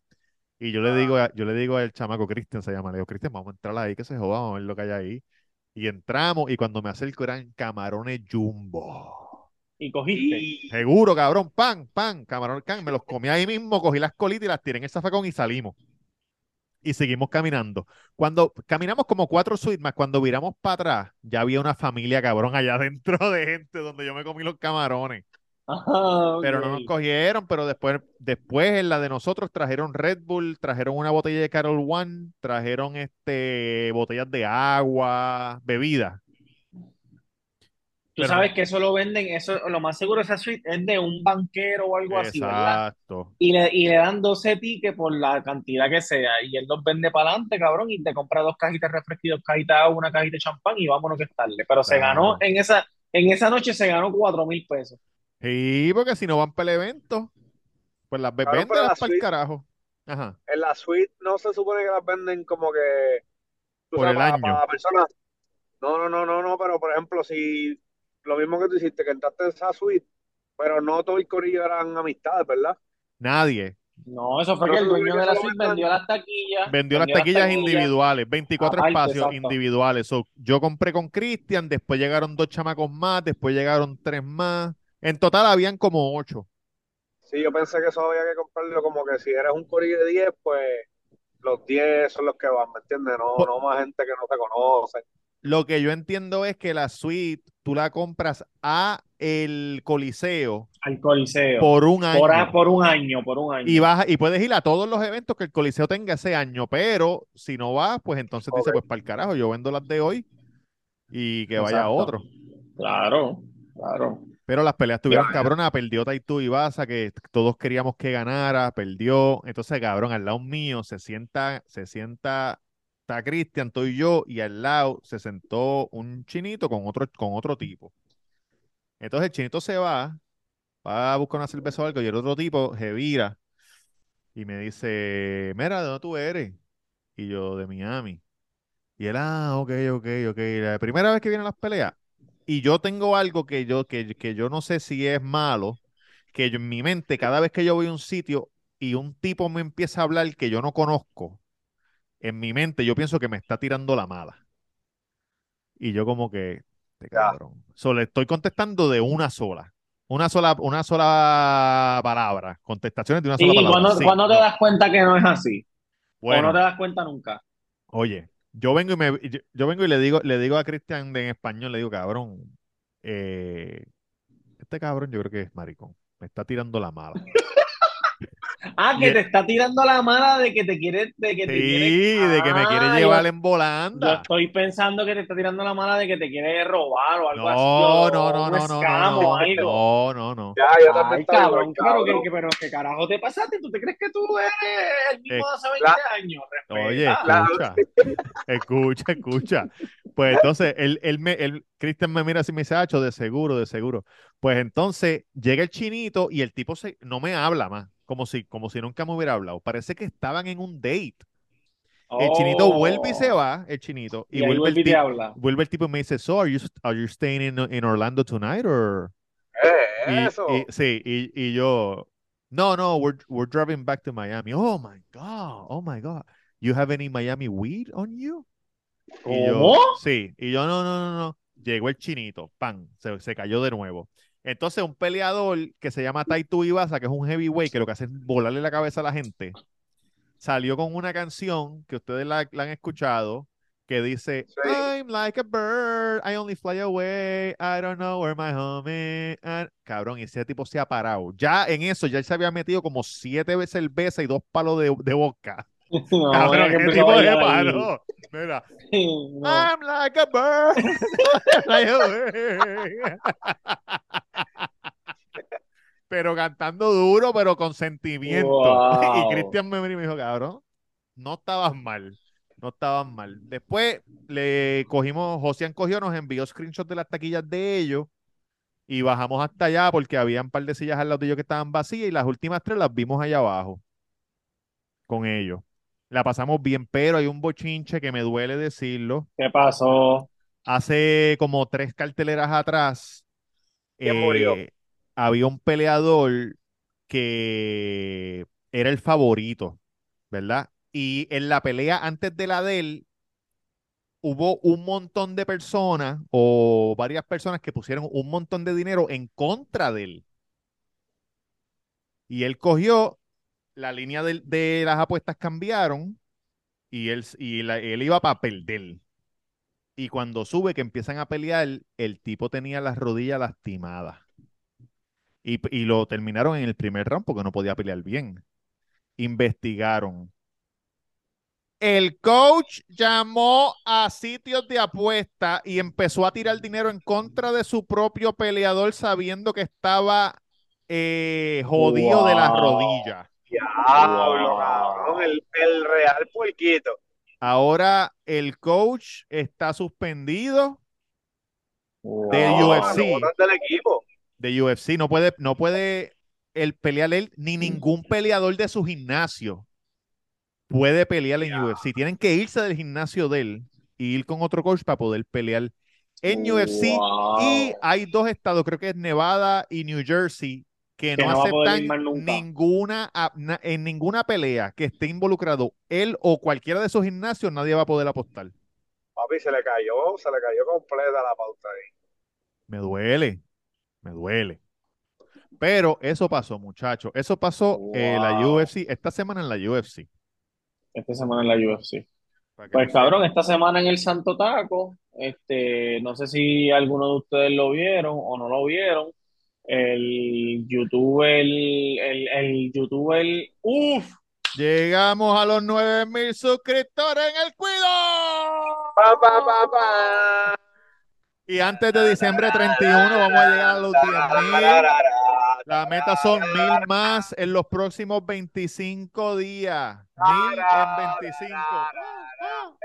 Speaker 1: Y yo le digo, a- yo le digo al chamaco Cristian, se llama, le digo, Cristian, vamos a entrar ahí, que se joda, vamos a ver lo que hay ahí. Y entramos, y cuando me acerco eran camarones jumbo.
Speaker 3: Y cogiste.
Speaker 2: Y-
Speaker 1: Seguro, cabrón, pan, pan, camarón can. Me los comí ahí mismo, cogí las colitas y las tiré en el zafacón y salimos. Y seguimos caminando. Cuando caminamos como cuatro suites más, cuando viramos para atrás, ya había una familia cabrón allá dentro de gente donde yo me comí los camarones.
Speaker 3: Ah,
Speaker 1: pero no nos cogieron, pero después, después en la de nosotros trajeron Red Bull, trajeron una botella de Carol One, trajeron este botellas de agua, bebida.
Speaker 3: Tú
Speaker 1: Pero
Speaker 3: sabes
Speaker 1: no-
Speaker 3: que eso lo venden, eso lo más seguro esa suite es de un banquero o algo así, ¿verdad?
Speaker 1: Exacto.
Speaker 3: Y le, y le dan 12 tickets por la cantidad que sea. Y él los vende para adelante, cabrón, y te compra dos cajitas de refresco y dos cajitas de agua, una cajita de champán y vámonos que es tarde. Pero se ganó
Speaker 1: Claro.
Speaker 3: en esa, en esa noche se ganó cuatro mil pesos.
Speaker 1: Sí, porque si no van para el evento, pues las ve-
Speaker 2: Cabrón, pero
Speaker 1: véndelas
Speaker 2: la
Speaker 1: para el carajo. Ajá.
Speaker 2: en la suite no se supone que las venden como que,
Speaker 1: Por
Speaker 2: sabes,
Speaker 1: el
Speaker 2: para,
Speaker 1: año.
Speaker 2: para personas. No, no, no, no, no, pero por ejemplo, si lo mismo que tú hiciste, que entraste en esa suite, pero no todo el corillo eran amistades, ¿verdad?
Speaker 1: Nadie.
Speaker 3: No, eso fue que el dueño de la suite vendió las taquillas,
Speaker 1: Vendió las
Speaker 3: vendió las
Speaker 1: taquillas
Speaker 3: taquillas,
Speaker 1: individuales, 24
Speaker 3: aparte,
Speaker 1: espacios
Speaker 3: exacto.
Speaker 1: individuales. So, yo compré con Cristian, después llegaron dos chamacos más, después llegaron tres más. En total habían como ocho.
Speaker 2: Sí, yo pensé que eso había que comprarlo como que si eres un corillo de 10, pues los 10 son los que van, ¿me entiendes? No,
Speaker 1: Po-
Speaker 2: no más gente que no se conoce.
Speaker 1: Lo que yo entiendo es que la suite tú la compras a el Coliseo
Speaker 3: al Coliseo.
Speaker 1: por un
Speaker 3: Por, a-
Speaker 1: año.
Speaker 3: por un año, por un año.
Speaker 1: Y vas, y puedes ir a todos los eventos que el Coliseo tenga ese año, pero si no vas, pues entonces dice, pues para el carajo, yo vendo las de hoy y que vaya
Speaker 3: Exacto.
Speaker 1: otro.
Speaker 3: Claro, claro.
Speaker 1: Pero las peleas tuvieron
Speaker 2: Ya,
Speaker 1: cabronas, perdió Taitú y Baza, que todos queríamos que ganara, perdió. Entonces, cabrón, al lado mío se sienta, se sienta, está Cristian, estoy yo, y al lado se sentó un chinito con otro, con otro tipo. Entonces el chinito se va, va a buscar una cerveza o algo, y el otro tipo se vira y me dice, mira, ¿de dónde tú eres? Y yo, de Miami. Y él, ah, ok, ok, ok. La primera vez que vienen las peleas. Y yo tengo algo que yo, que, que yo no sé si es malo, que yo- en mi mente, cada vez que yo voy a un sitio y un tipo me empieza a hablar que yo no conozco, en mi mente yo pienso que me está tirando la mala. Y yo como que, este
Speaker 2: Ya.
Speaker 1: cabrón. So, le estoy contestando de una sola. Una sola, una sola palabra. Contestaciones de una sola
Speaker 3: ¿Y
Speaker 1: palabra.
Speaker 3: cuando,
Speaker 1: Sí,
Speaker 3: cuando te das cuenta que no es así? ¿O
Speaker 1: Bueno.
Speaker 3: no te das cuenta nunca?
Speaker 1: Oye, yo vengo y me yo, vengo y le digo, le digo a Cristian en español, le digo, cabrón, eh, este cabrón yo creo que es maricón, me está tirando la mala.
Speaker 3: Ah, que te está tirando la mala de que te quiere, de que te quiere.
Speaker 1: Sí, de que me quiere
Speaker 3: Ah,
Speaker 1: llevar
Speaker 3: yo-
Speaker 1: en
Speaker 3: Yo
Speaker 1: volanda.
Speaker 3: estoy pensando que te está tirando la mala de que te quiere robar o algo así.
Speaker 1: No, no, no, no, no, no, no, no, no.
Speaker 2: Ya, yo también
Speaker 3: Ay,
Speaker 2: estaba igual,
Speaker 3: cabrón, pero
Speaker 2: cabrón.
Speaker 3: que, que- pero qué carajo te pasaste? ¿Tú te crees que tú eres el mismo
Speaker 1: Eh,
Speaker 3: de hace 20
Speaker 2: la-
Speaker 3: años?
Speaker 1: Oye,
Speaker 3: Respeta.
Speaker 2: La-
Speaker 1: escucha, escucha, escucha. Pues entonces, él, él me, él, Cristian me mira así y me dice, Acho, de seguro, de seguro. Pues entonces llega el chinito y el tipo se, no me habla más, como si, como si nunca me hubiera hablado. Parece que estaban en un date. El chinito vuelve y se
Speaker 3: Oh.
Speaker 1: va, el chinito, y, vuelve, el tipo,
Speaker 3: habla.
Speaker 1: vuelve el tipo y me dice, so, are you, are you staying in, in Orlando tonight or?
Speaker 2: ¿Qué
Speaker 1: Y,
Speaker 2: es eso?
Speaker 1: y- sí, y, y yo, no, no, we're, we're driving back to Miami. Oh my God, oh my God. You have any Miami weed on you? Y yo,
Speaker 3: ¿Cómo?
Speaker 1: sí, y yo, no, no, no, no. Llegó el chinito, pan, se, se cayó de nuevo. Entonces, un peleador que se llama Taito Ibasa, que es un heavyweight, que lo que hace es volarle la cabeza a la gente, salió con una canción que ustedes la, la han escuchado, que dice,
Speaker 2: Sí.
Speaker 1: I'm like a bird, I only fly away, I don't know where my home is. And- Cabrón, ese tipo se ha parado. Ya en eso, ya él se había metido como siete veces cerveza y dos palos de, de.
Speaker 3: No,
Speaker 1: Cabrón,
Speaker 3: que
Speaker 1: tipo paró. Mira,
Speaker 3: No.
Speaker 1: I'm like a bird. Pero cantando duro, pero con sentimiento. Y. Cristian me miró y me dijo, cabrón, no estabas mal. No estabas mal. Después le cogimos, Josian cogió, nos envió screenshots de las taquillas de ellos y bajamos hasta allá porque había un par de sillas al lado de ellos que estaban vacías y las últimas tres las vimos allá abajo con ellos. La pasamos bien, pero hay un bochinche que me duele decirlo.
Speaker 3: ¿Qué pasó?
Speaker 1: Hace como tres carteleras atrás,
Speaker 2: ¿Quién murió?
Speaker 1: Había un peleador que era el favorito, ¿verdad? Y en la pelea antes de la de él, hubo un montón de personas o varias personas que pusieron un montón de dinero en contra de él. Y él cogió, la línea de, de las apuestas cambiaron y él, y él iba para perder. Y cuando sube, que empiezan a pelear, el tipo tenía las rodillas lastimadas. Y, y lo terminaron en el primer round porque no podía pelear bien. Investigaron. El coach llamó a sitios de apuesta y empezó a tirar dinero en contra de su propio peleador sabiendo que estaba eh, jodido de las rodillas.
Speaker 2: Diablo, cabrón. El, el real puerquito.
Speaker 1: Ahora el coach está suspendido de. UFC.
Speaker 2: Lo botan del equipo.
Speaker 1: De UFC. No puede, no puede el pelear él, ni ningún peleador de su gimnasio puede pelear en. UFC. Tienen que irse del gimnasio de él y ir con otro coach para poder pelear en UFC. Y hay dos estados, creo que es Nevada y New Jersey, que,
Speaker 3: Que
Speaker 1: no
Speaker 3: no
Speaker 1: aceptan ninguna, en ninguna pelea que esté involucrado él o cualquiera de esos gimnasios, nadie va a poder apostar.
Speaker 2: Papi, se le cayó, se le cayó completa la pauta ahí.
Speaker 1: Me duele, me duele. Pero eso pasó, muchachos. Eso pasó en la
Speaker 3: Wow.
Speaker 1: UFC, esta semana en la UFC.
Speaker 3: Esta semana en la UFC. Pues cabrón, esta semana en el Santo Taco, este, no sé si alguno de ustedes lo vieron o no lo vieron. El youtuber, el, el youtuber, uff,
Speaker 1: Llegamos a los 9000 suscriptores en el Cuido.
Speaker 2: Pa, pa, pa, pa.
Speaker 1: Y antes de diciembre 31 vamos a llegar a los 10.000. La meta son mil más en los próximos 25 días. Mil en 25.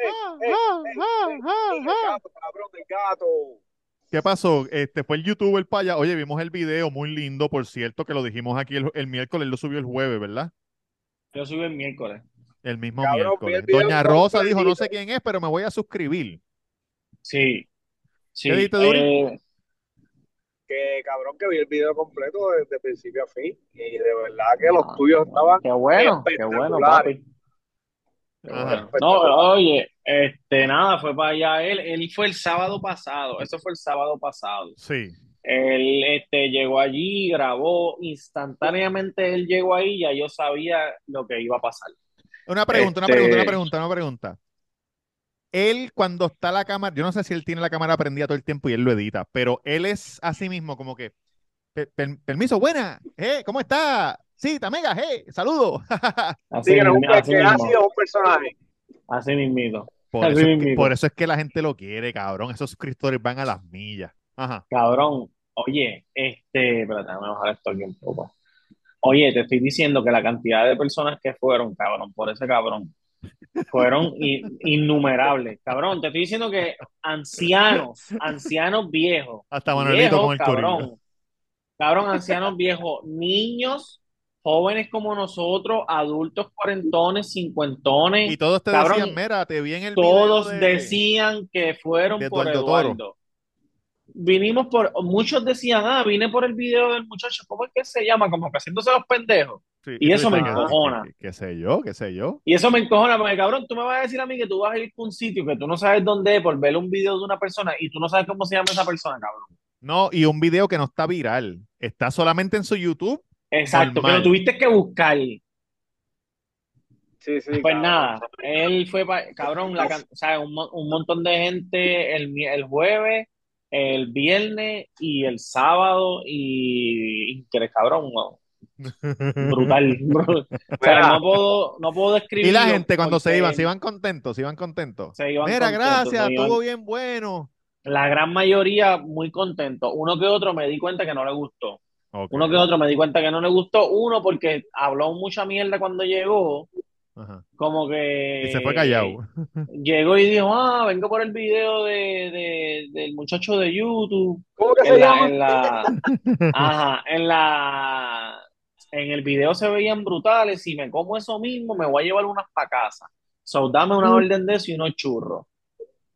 Speaker 2: El gato, cabrón, el gato.
Speaker 1: ¿Qué pasó? Este fue el youtuber para allá. Oye, vimos el video muy lindo, por cierto, que lo dijimos aquí el, el miércoles, lo subió el jueves, ¿verdad?
Speaker 3: yo subí el miércoles.
Speaker 1: El mismo
Speaker 2: Cabrón,
Speaker 1: miércoles.
Speaker 2: el
Speaker 1: Doña Rosa dijo, no sé quién es, pero me voy a suscribir.
Speaker 3: Sí, sí.
Speaker 1: ¿Qué dijiste, Duri?
Speaker 3: Eh,
Speaker 2: Que cabrón, que vi el video completo desde principio a fin. Y de verdad que los
Speaker 3: Ah,
Speaker 2: tuyos estaban
Speaker 3: qué bueno, qué bueno, papi. Qué
Speaker 1: Ajá.
Speaker 3: bueno. No, oye, este, nada, fue para allá él. Él fue el sábado pasado. Eso fue el sábado pasado.
Speaker 1: Sí.
Speaker 3: Él este, llegó allí, grabó, instantáneamente él llegó ahí, ya yo sabía lo que iba a pasar.
Speaker 1: Una pregunta, una
Speaker 3: Este-
Speaker 1: pregunta, una pregunta, una pregunta. Él, cuando está la cámara, yo no sé si él tiene la cámara prendida todo el tiempo y él lo edita, pero él es así mismo, como que, "Per- per- permiso, buena, eh, ¿cómo está? Sí, Tamega, eh, saludo.
Speaker 3: Así,
Speaker 2: Sí, que no
Speaker 3: mismo, así
Speaker 2: que ha
Speaker 3: mismo,
Speaker 2: sido un personaje.
Speaker 3: así mismito.
Speaker 1: Por
Speaker 3: Así
Speaker 1: eso, es que,
Speaker 3: mismito.
Speaker 1: por eso es que la gente lo quiere, cabrón. Esos suscriptores van a las millas. Ajá.
Speaker 3: Cabrón, oye, este, espérate, déjame bajar esto aquí un poco. Oye, te estoy diciendo que la cantidad de personas que fueron, cabrón, por ese cabrón, fueron innumerables. Cabrón, te estoy diciendo que ancianos, ancianos viejos,
Speaker 1: Hasta Manuelito con el corillo.
Speaker 3: cabrón, cabrón, ancianos viejos, niños, jóvenes como nosotros, adultos cuarentones, cincuentones,
Speaker 1: Y todos te
Speaker 3: Cabrón,
Speaker 1: decían, mira, te vi en el video
Speaker 3: todos
Speaker 1: de-
Speaker 3: decían que fueron por
Speaker 1: Eduardo.
Speaker 3: Eduardo. Vinimos por, muchos decían, ah, vine por el video del muchacho, ¿cómo es que se llama? Como que haciéndose los pendejos.
Speaker 1: Sí,
Speaker 3: y eso me
Speaker 1: dices, "Ah,
Speaker 3: encojona".
Speaker 1: ¿Qué, sé yo? ¿Qué sé yo?
Speaker 3: Y eso me encojona, porque cabrón, tú me vas a decir a mí que tú vas a ir a un sitio que tú no sabes dónde es por ver un video de una persona y tú no sabes cómo se llama esa persona, cabrón.
Speaker 1: No, y un video que no está viral. Está solamente en su YouTube.
Speaker 3: Exacto,
Speaker 1: Normal.
Speaker 3: lo tuviste que buscar.
Speaker 2: Sí, sí.
Speaker 3: Pues
Speaker 2: cabrón.
Speaker 3: nada, él fue, pa- cabrón, la, can- o sea, un, mo- un montón de gente el, el jueves, el viernes y el sábado y, y cabrón, no, brutal. O sea, no puedo, no puedo describir.
Speaker 1: Y la gente cuando se iban, se iban contentos, se iban contentos.
Speaker 3: Se iban
Speaker 1: Mira,
Speaker 3: contentos,
Speaker 1: gracias, estuvo bien bueno.
Speaker 3: La gran mayoría muy contentos. Uno que otro me di cuenta que no le gustó. Uno que otro me di cuenta que no le gustó. Uno porque habló mucha mierda cuando llegó,
Speaker 1: Ajá.
Speaker 3: como que
Speaker 1: Y se fue callado.
Speaker 3: llegó y dijo, ah, vengo por el video de, de- del muchacho de YouTube.
Speaker 2: ¿Cómo que se
Speaker 3: En la,
Speaker 2: llama?
Speaker 3: en la, ajá, en la, en el video se veían brutales. Si me como eso mismo, me voy a llevar unas para casa. So, dame una orden de eso y unos churros.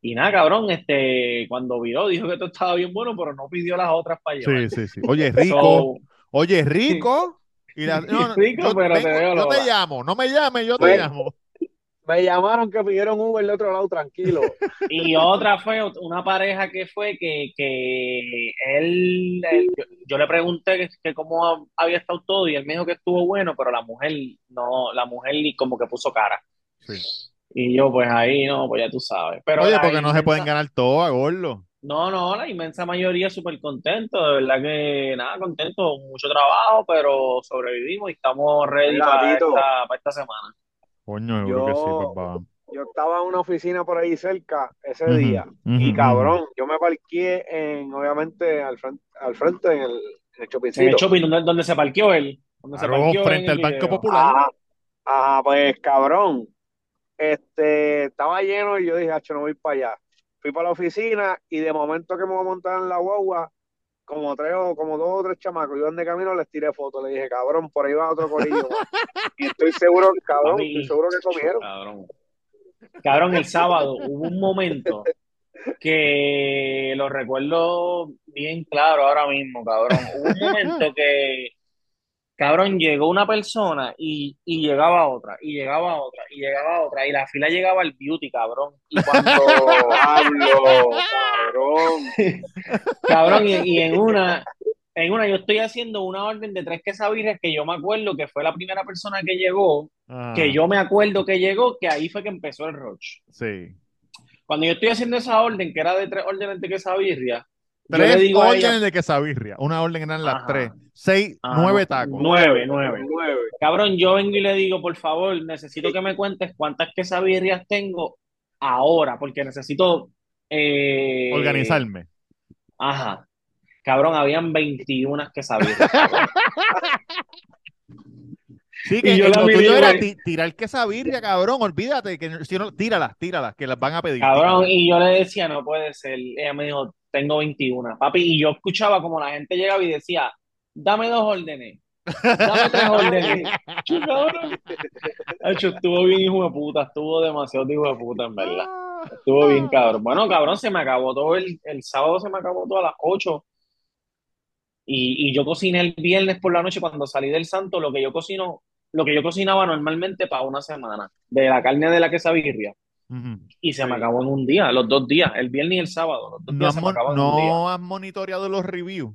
Speaker 3: Y nada, cabrón, este, cuando vio, dijo que esto estaba bien bueno, pero no pidió las otras para llevar.
Speaker 1: Sí, sí, sí. Oye, rico.
Speaker 3: So,
Speaker 1: Oye, rico. Y la- no,
Speaker 3: Rico,
Speaker 1: yo,
Speaker 3: pero te
Speaker 1: vengo-
Speaker 3: veo
Speaker 1: yo te
Speaker 3: lola.
Speaker 1: llamo. No me llames, yo te
Speaker 2: Ven.
Speaker 1: llamo.
Speaker 2: Me llamaron que pidieron Uber de otro lado, tranquilo.
Speaker 3: Y otra fue una pareja que fue que, que él, él- yo, yo le pregunté que, que cómo había estado todo y él me dijo que estuvo bueno, pero la mujer no, la mujer ni como que puso cara.
Speaker 1: Sí.
Speaker 3: Y yo, pues ahí no, pues ya tú sabes. Pero
Speaker 1: Oye, porque no se pueden ganar todo a gordo.
Speaker 3: No, no, la inmensa mayoría súper contento, de verdad que nada, contento, mucho trabajo, pero sobrevivimos y estamos ready esta, para esta semana.
Speaker 1: Coño, seguro que sí,
Speaker 2: Yo,
Speaker 1: papá.
Speaker 2: yo estaba en una oficina por ahí cerca ese día y cabrón, yo me parqué en, obviamente, al frente, al frente en el, en el
Speaker 3: En el
Speaker 2: shoppingcito.
Speaker 3: shopping donde, donde se parqueó él, donde se
Speaker 1: Claro,
Speaker 3: parqueó en
Speaker 1: frente al Banco. Popular.
Speaker 2: Ajá, ajá, pues cabrón, este, estaba lleno y yo dije, "Acho, no voy para allá. Fui para la oficina y de momento que me voy a montar en la guagua, como tres o como dos o tres chamacos iban de camino, les tiré fotos, le dije, cabrón, por ahí va otro corillo más". Y estoy seguro, cabrón, estoy seguro que comieron.
Speaker 3: Cabrón. Cabrón, el sábado hubo un momento que lo recuerdo bien claro ahora mismo, cabrón. Hubo un momento que, cabrón, llegó una persona y, y llegaba otra, y llegaba otra, y llegaba otra, y la fila llegaba al beauty, cabrón. Y cuando,
Speaker 2: Pablo, cabrón.
Speaker 3: cabrón, y, y en una, en una, yo estoy haciendo una orden de tres quesabirres que yo me acuerdo que fue la primera persona que llegó,
Speaker 1: Ajá,
Speaker 3: que yo me acuerdo que llegó, que ahí fue que empezó el rush.
Speaker 1: Sí.
Speaker 3: Cuando yo estoy haciendo esa orden, que era de tres órdenes de quesabirria,
Speaker 1: Tres órdenes
Speaker 3: ella,
Speaker 1: de quesabirria. Una orden eran las
Speaker 3: Ajá.
Speaker 1: tres. Seis,
Speaker 3: Ah,
Speaker 1: nueve tacos.
Speaker 3: Nueve, nueve.
Speaker 2: Nueve.
Speaker 3: Cabrón, yo vengo y le digo, por favor, necesito que me cuentes cuántas quesabirrias tengo ahora, porque necesito eh,
Speaker 1: Organizarme.
Speaker 3: Ajá. Cabrón, habían 21 quesabirrias.
Speaker 1: Sí, que
Speaker 3: Y yo
Speaker 1: el
Speaker 3: la
Speaker 1: tuyo era tirar quesabirria, cabrón. Olvídate que si no, tíralas, tíralas, que las van a pedir.
Speaker 3: Cabrón,
Speaker 1: tíralas.
Speaker 3: y yo le decía, no puede ser. Ella me dijo, tengo 21. Papi, y yo escuchaba como la gente llegaba y decía, dame dos órdenes, dame tres órdenes. Hacho, estuvo bien hijo de puta, estuvo demasiado hijo de puta, en verdad. Estuvo bien cabrón. Bueno, cabrón, se me acabó todo el, el sábado, se me acabó todo a las 8. Y, y yo cociné el viernes por la noche cuando salí del santo, lo que yo cocino, lo que yo cocinaba normalmente para una semana, de la carne de la Y se me
Speaker 2: Sí.
Speaker 3: acabó en un día, los dos días, el viernes y el sábado, los dos
Speaker 1: ¿No
Speaker 3: días
Speaker 1: has,
Speaker 3: se me en un día.
Speaker 1: has monitoreado los reviews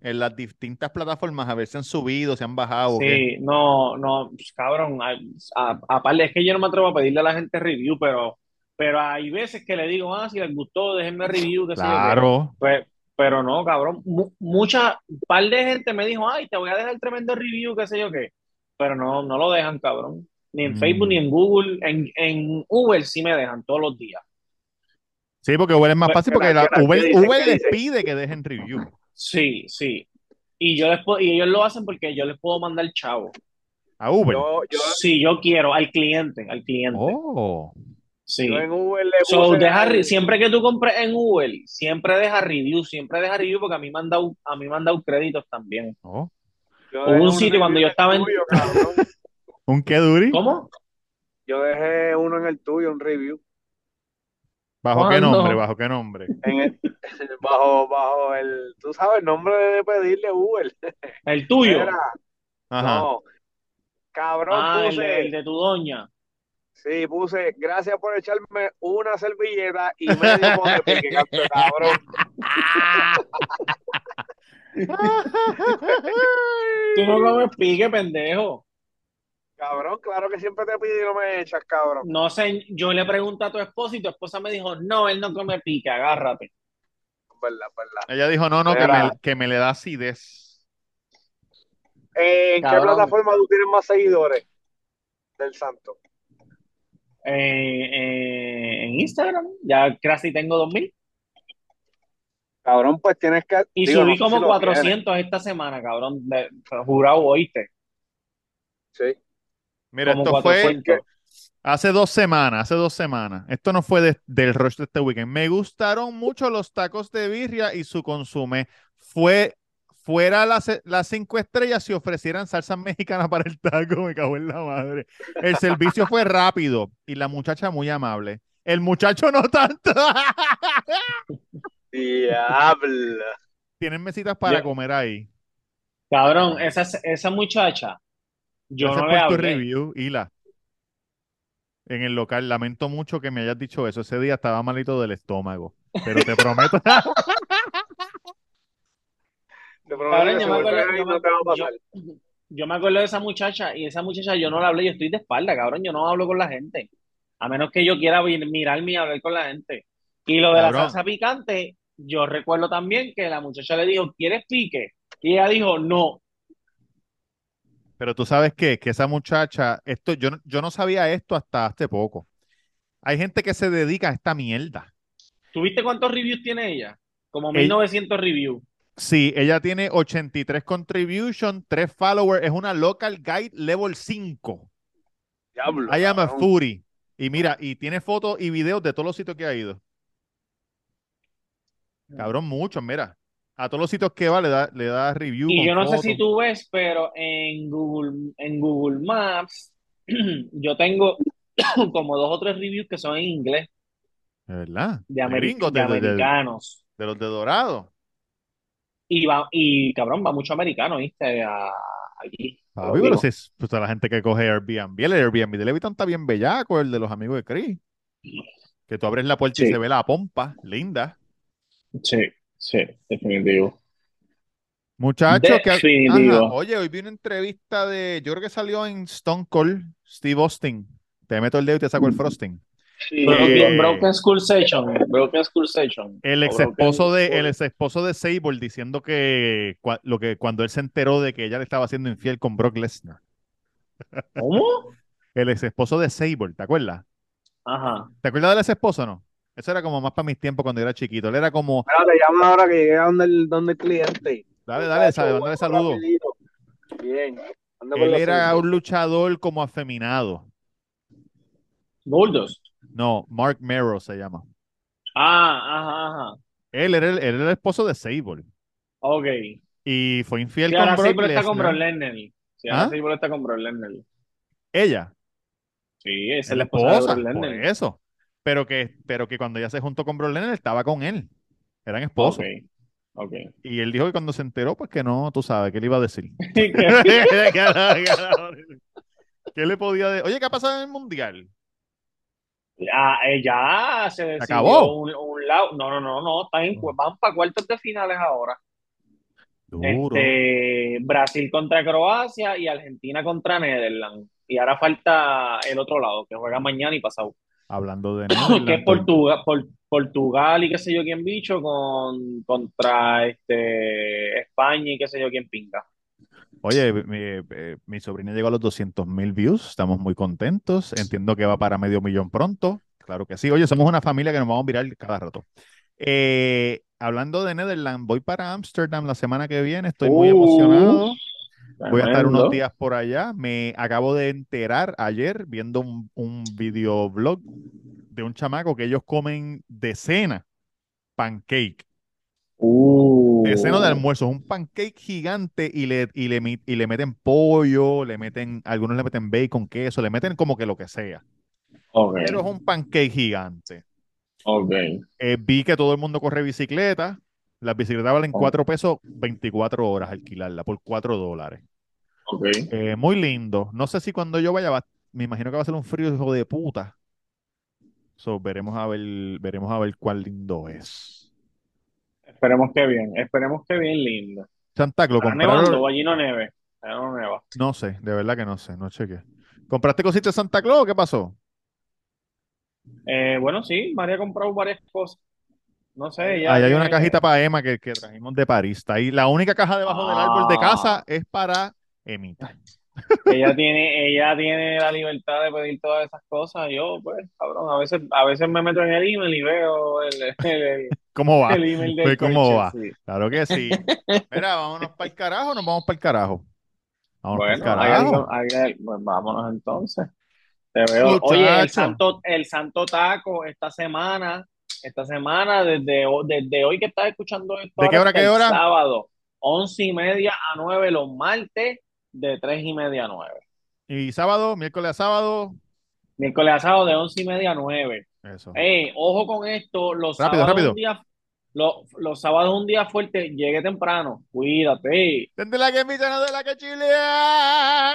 Speaker 1: en las distintas plataformas? A ver si han subido, si han bajado o qué.
Speaker 3: Sí, no, no, pues, cabrón, a- a- aparte es que yo no me atrevo a pedirle a la gente review, pero, pero hay veces que le digo, ah, si les gustó, déjenme review, qué sé yo qué.
Speaker 1: Claro.
Speaker 3: Pues, pero no, cabrón, mu- mucha, un par de gente me dijo, ay, te voy a dejar tremendo review, qué sé yo qué, pero no, no lo dejan, cabrón, ni en
Speaker 1: Mm.
Speaker 3: Facebook, ni en Google, en, en Uber sí me dejan todos los días.
Speaker 1: Sí, porque Uber es más
Speaker 3: Pues,
Speaker 1: fácil
Speaker 2: ¿qué
Speaker 1: porque la-? Uber,
Speaker 2: ¿Qué dicen?
Speaker 1: Uber
Speaker 2: ¿Qué
Speaker 1: les pide que dejen review.
Speaker 3: Sí, sí. Y yo les puedo- y ellos lo hacen porque yo les puedo mandar chavo.
Speaker 1: A Uber.
Speaker 2: Yo, yo,
Speaker 3: Si yo quiero, al cliente, al cliente.
Speaker 1: Oh.
Speaker 3: Sí.
Speaker 2: yo en Uber le
Speaker 3: So, deja re- siempre que tú compres en Uber, siempre deja review, siempre deja review porque a mí me han dado, a mí me han dado créditos también.
Speaker 1: Oh.
Speaker 3: hubo un
Speaker 2: un
Speaker 3: sitio cuando yo estaba en-
Speaker 2: tuyo.
Speaker 1: ¿Un qué, Duri?
Speaker 3: ¿Cómo?
Speaker 2: Yo dejé uno en el tuyo, un review.
Speaker 1: ¿Bajo qué nombre? ¿Bajo qué nombre?
Speaker 2: En el, bajo, bajo el, tú sabes, el nombre de pedirle Uber.
Speaker 3: El tuyo.
Speaker 2: Era,
Speaker 1: Ajá.
Speaker 2: no, cabrón,
Speaker 3: Ah, el
Speaker 2: puse,
Speaker 3: de, el de tu doña.
Speaker 2: sí, puse, gracias por echarme una servilleta y medio pote pique, cabrón.
Speaker 3: Tú no comes pique, pendejo.
Speaker 2: Cabrón, claro que siempre te pido y no me echas, cabrón.
Speaker 3: No sé, yo le pregunté a tu esposa y tu esposa me dijo, no, él no come pique, agárrate.
Speaker 2: Verdad, verdad.
Speaker 1: Ella dijo, no, no, que me, que me le da acidez.
Speaker 2: Eh, ¿En qué plataforma tú tienes más seguidores del santo?
Speaker 3: Eh, eh, en Instagram, ya casi tengo 2000.
Speaker 2: Cabrón, pues tienes que.
Speaker 3: Y
Speaker 2: digo,
Speaker 3: subí
Speaker 2: no sé
Speaker 3: como
Speaker 2: si lo
Speaker 3: 400 esta semana, cabrón. de- jurado, oíste.
Speaker 2: Sí.
Speaker 1: Mira,
Speaker 3: Como
Speaker 1: esto fue
Speaker 3: 400.
Speaker 1: hace dos semanas, hace dos semanas. Esto no fue de- del rush de este weekend. Me gustaron mucho los tacos de birria y su consume. Fue fuera las, las cinco estrellas si ofrecieran salsa mexicana para el taco, me cago en la madre. El servicio fue rápido y la muchacha muy amable. El muchacho no tanto.
Speaker 2: Diablo.
Speaker 1: Tienen mesitas para
Speaker 3: Ya.
Speaker 1: comer ahí.
Speaker 3: Cabrón, esa, esa muchacha, yo
Speaker 1: Gracias
Speaker 3: no le
Speaker 1: por tu
Speaker 3: hablé.
Speaker 1: review, Hila. En el local, lamento mucho que me hayas dicho eso. Ese día estaba malito del estómago. Pero te prometo.
Speaker 2: Te prometo
Speaker 3: Cabrón,
Speaker 2: que
Speaker 3: yo me acuerdo-
Speaker 2: ahí
Speaker 3: yo
Speaker 2: no
Speaker 3: me-
Speaker 2: te va a
Speaker 3: yo-
Speaker 2: pasar.
Speaker 3: Yo me acuerdo de esa muchacha y esa muchacha yo no la hablé, yo estoy de espalda, cabrón, yo no hablo con la gente. A menos que yo quiera mirarme y hablar con la gente. Y lo de la
Speaker 1: Cabrón.
Speaker 3: salsa picante, yo recuerdo también que la muchacha le dijo, ¿quieres pique? Y ella dijo, no.
Speaker 1: Pero tú sabes qué, que esa muchacha, esto, yo, no- yo no sabía esto hasta hace poco. Hay gente que se dedica a esta mierda.
Speaker 3: ¿Tuviste cuántos reviews tiene ella? Como
Speaker 1: Ey.
Speaker 3: 1900 reviews.
Speaker 1: Sí, ella tiene 83 contribution, 3 followers, es una local guide level 5.
Speaker 2: Diablo.
Speaker 1: I am a foodie. Y mira, y tiene fotos y videos de todos los sitios que ha ido. Cabrón, muchos, mira. A todos los sitios que va le da, le da review.
Speaker 3: Y yo no sé si tú ves, pero en Google, en Google Maps, yo tengo como dos o tres reviews que son en inglés,
Speaker 1: De verdad.
Speaker 3: de, ameri-
Speaker 1: gringos,
Speaker 3: de
Speaker 1: de, de- de-
Speaker 3: americanos.
Speaker 1: de los de Dorado.
Speaker 3: Y va, y cabrón, va mucho americano, ¿viste? A- aquí.
Speaker 1: pero si es pues, a la gente que coge Airbnb, el Airbnb de Leviton está bien bellaco, el de los amigos de Chris. Que tú abres la puerta y se ve la pompa, linda.
Speaker 3: Sí, sí, definitivo.
Speaker 1: Muchachos, que. Ajá, Oye, hoy vi una entrevista de, yo creo que salió en Stone Cold, Steve Austin. Te meto el dedo y te saco el frosting.
Speaker 2: Sí,
Speaker 3: Broken,
Speaker 1: Eh,
Speaker 3: Broken School Session, Broken School Session.
Speaker 1: El ex esposo de, el ex esposo de Sable diciendo que, cua- lo que cuando él se enteró de que ella le estaba haciendo infiel con Brock Lesnar.
Speaker 3: ¿Cómo?
Speaker 1: El ex esposo de Sable, ¿te acuerdas?
Speaker 3: Ajá.
Speaker 1: ¿Te acuerdas del ex esposo no? Eso era como más para mis tiempos cuando yo era chiquito. Él era como,
Speaker 2: Mira, te llamo ahora que llegué a donde el, donde el cliente.
Speaker 1: dale, dale, sabe,
Speaker 2: bueno,
Speaker 1: saludo.
Speaker 2: Bien.
Speaker 1: Él era un luchador como afeminado.
Speaker 3: Goldust.
Speaker 1: No, Mark Merrow se llama.
Speaker 3: Ah, ajá, ajá.
Speaker 1: Él era el, él era el esposo de Sable.
Speaker 3: Ok.
Speaker 1: Y fue infiel
Speaker 3: Sí,
Speaker 1: con
Speaker 3: ahora
Speaker 1: Brock
Speaker 3: Sable está con Brock
Speaker 1: Lesnar.
Speaker 3: Sí, ahora
Speaker 1: ¿Ah?
Speaker 3: Sable está con Brock Lesnar.
Speaker 1: Ella,
Speaker 3: Sí, es
Speaker 1: la
Speaker 3: esposa de Brock
Speaker 1: por eso. Pero que, pero que cuando ella se juntó con Brock Lesnar, estaba con él. Eran esposos. Y él dijo que cuando se enteró, pues que no, tú sabes, ¿qué le iba a decir? ¿Qué le podía decir? Oye, ¿qué ha pasado en el Mundial?
Speaker 3: Ah, eh, ya se decidió
Speaker 1: acabó?
Speaker 3: un, un lado. No, no, no, no. Están en, van para cuartos de finales ahora.
Speaker 1: Duro.
Speaker 3: Este, Brasil contra Croacia y Argentina contra Netherlands. Y ahora falta el otro lado, que juega mañana y pasado.
Speaker 1: Hablando de
Speaker 3: que es Portugal, Por- Portugal y qué sé yo quién bicho con, contra este, España y qué sé yo quién pinga.
Speaker 1: Oye, mi, mi sobrina llegó a los 200 mil views, estamos muy contentos, entiendo que va para medio millón pronto, claro que sí. Oye, somos una familia que nos vamos a mirar cada rato. Eh, hablando de Netherlands, voy para Ámsterdam la semana que viene, estoy muy
Speaker 3: Uh,
Speaker 1: emocionado. Voy a estar unos días por allá. Me acabo de enterar ayer viendo un, un videoblog de un chamaco que ellos comen de cena pancake.
Speaker 3: Uh.
Speaker 1: De cena de almuerzo. Es un pancake gigante y le, y le, y le meten pollo, le meten, algunos le meten bacon, queso, le meten como que lo que sea. Pero es un pancake gigante. Eh, vi que todo el mundo corre bicicleta. Las bicicletas valen
Speaker 3: Oh.
Speaker 1: 4 pesos 24 horas alquilarla por 4 dólares.
Speaker 3: ok.
Speaker 1: Eh, muy lindo. No sé si cuando yo vaya, va- me imagino que va a ser un frío hijo de puta. So, veremos a ver, veremos a ver cuál lindo es.
Speaker 3: Esperemos que bien, esperemos que bien lindo.
Speaker 1: Santa Claus,
Speaker 3: ¿Está nevando allí no neve? Allá no neva.
Speaker 1: No sé, de verdad que no sé, no chequé. ¿Compraste cositas de Santa Claus o qué pasó?
Speaker 3: Eh, bueno, sí, María ha comprado varias cosas. No sé, ella
Speaker 1: Ahí hay una cajita para Emma que, que trajimos de París. Está ahí. La única caja debajo del árbol de
Speaker 3: Ah.
Speaker 1: casa es para Emita.
Speaker 3: Ella tiene, ella tiene la libertad de pedir todas esas cosas. Yo, pues, cabrón, a veces, a veces me meto en el email y veo el, el, el-
Speaker 1: ¿Cómo va?
Speaker 3: el email del
Speaker 1: Pues, ¿cómo
Speaker 3: coche,
Speaker 1: va?
Speaker 3: sí.
Speaker 1: Claro que sí. Mira, vámonos para el carajo, nos vamos para el carajo. Vámonos para el
Speaker 3: Bueno, hay
Speaker 1: carajo.
Speaker 3: hay pues vámonos entonces. Te veo. Oye, el santo, el santo taco esta semana, esta semana, desde, desde hoy que estás escuchando esto,
Speaker 1: ¿De qué hora, qué
Speaker 3: el
Speaker 1: hora?
Speaker 3: sábado, once y media a nueve los martes, de tres y media a nueve.
Speaker 1: Y sábado, miércoles a sábado.
Speaker 3: Miércoles a sábado de once y media a nueve.
Speaker 1: Eso.
Speaker 3: Eh, ojo con esto, los
Speaker 1: Rápido,
Speaker 3: sábados
Speaker 1: rápido.
Speaker 3: un día, los, los sábados un día fuerte, llegue temprano, cuídate.
Speaker 1: Desde la que no de la que chilea.